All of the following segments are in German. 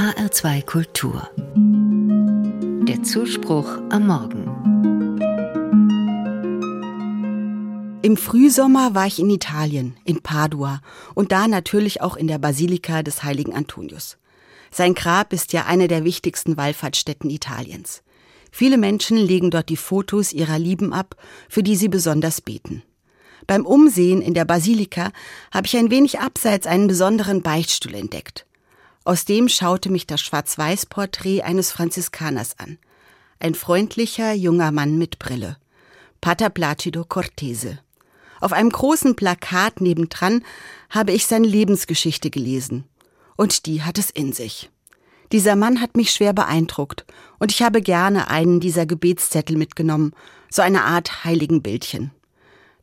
HR2 Kultur. Der Zuspruch am Morgen. Im Frühsommer war ich in Italien, in Padua und da natürlich auch in der Basilika des heiligen Antonius. Sein Grab ist ja eine der wichtigsten Wallfahrtsstätten Italiens. Viele Menschen legen dort die Fotos ihrer Lieben ab, für die sie besonders beten. Beim Umsehen in der Basilika habe ich ein wenig abseits einen besonderen Beichtstuhl entdeckt. Aus dem schaute mich das Schwarz-Weiß-Porträt eines Franziskaners an. Ein freundlicher, junger Mann mit Brille. Pater Placido Cortese. Auf einem großen Plakat nebendran habe ich seine Lebensgeschichte gelesen. Und die hat es in sich. Dieser Mann hat mich schwer beeindruckt, und ich habe gerne einen dieser Gebetszettel mitgenommen, so eine Art heiligen Bildchen.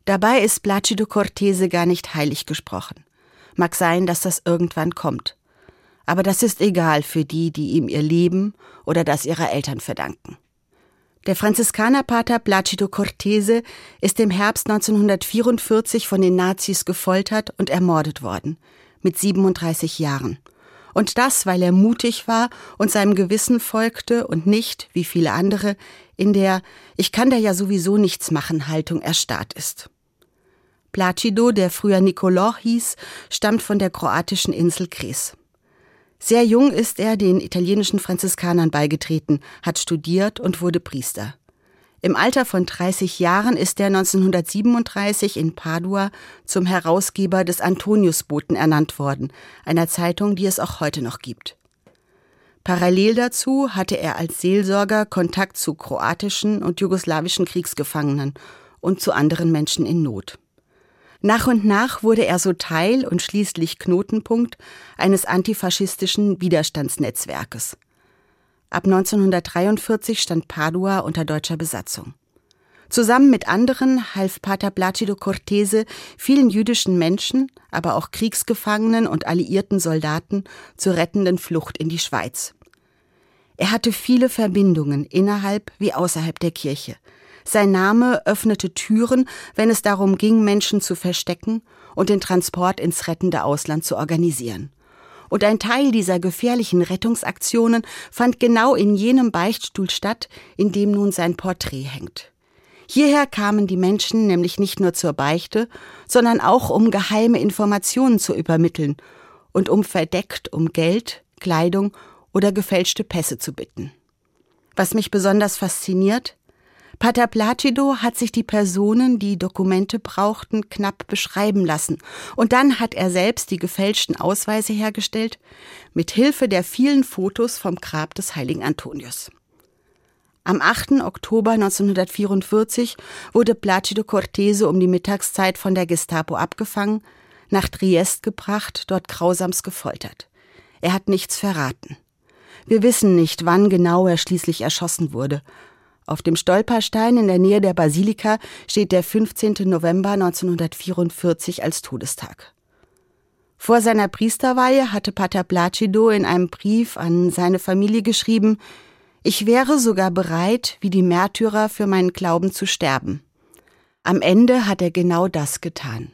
Dabei ist Placido Cortese gar nicht heilig gesprochen. Mag sein, dass das irgendwann kommt. Aber das ist egal für die, die ihm ihr Leben oder das ihrer Eltern verdanken. Der Franziskanerpater Placido Cortese ist im Herbst 1944 von den Nazis gefoltert und ermordet worden, mit 37 Jahren. Und das, weil er mutig war und seinem Gewissen folgte und nicht, wie viele andere, in der Ich kann da ja sowieso nichts machen Haltung erstarrt ist. Placido, der früher Nicolò hieß, stammt von der kroatischen Insel Kres. Sehr jung ist er den italienischen Franziskanern beigetreten, hat studiert und wurde Priester. Im Alter von 30 Jahren ist er 1937 in Padua zum Herausgeber des Antoniusboten ernannt worden, einer Zeitung, die es auch heute noch gibt. Parallel dazu hatte er als Seelsorger Kontakt zu kroatischen und jugoslawischen Kriegsgefangenen und zu anderen Menschen in Not. Nach und nach wurde er so Teil und schließlich Knotenpunkt eines antifaschistischen Widerstandsnetzwerkes. Ab 1943 stand Padua unter deutscher Besatzung. Zusammen mit anderen half Pater Placido Cortese vielen jüdischen Menschen, aber auch Kriegsgefangenen und alliierten Soldaten zur rettenden Flucht in die Schweiz. Er hatte viele Verbindungen innerhalb wie außerhalb der Kirche, sein Name öffnete Türen, wenn es darum ging, Menschen zu verstecken und den Transport ins rettende Ausland zu organisieren. Und ein Teil dieser gefährlichen Rettungsaktionen fand genau in jenem Beichtstuhl statt, in dem nun sein Porträt hängt. Hierher kamen die Menschen nämlich nicht nur zur Beichte, sondern auch um geheime Informationen zu übermitteln und um verdeckt um Geld, Kleidung oder gefälschte Pässe zu bitten. Was mich besonders fasziniert, Pater Placido hat sich die Personen, die Dokumente brauchten, knapp beschreiben lassen. Und dann hat er selbst die gefälschten Ausweise hergestellt, mit Hilfe der vielen Fotos vom Grab des heiligen Antonius. Am 8. Oktober 1944 wurde Placido Cortese um die Mittagszeit von der Gestapo abgefangen, nach Triest gebracht, dort grausamst gefoltert. Er hat nichts verraten. Wir wissen nicht, wann genau er schließlich erschossen wurde. Auf dem Stolperstein in der Nähe der Basilika steht der 15. November 1944 als Todestag. Vor seiner Priesterweihe hatte Pater Placido in einem Brief an seine Familie geschrieben, ich wäre sogar bereit, wie die Märtyrer für meinen Glauben zu sterben. Am Ende hat er genau das getan.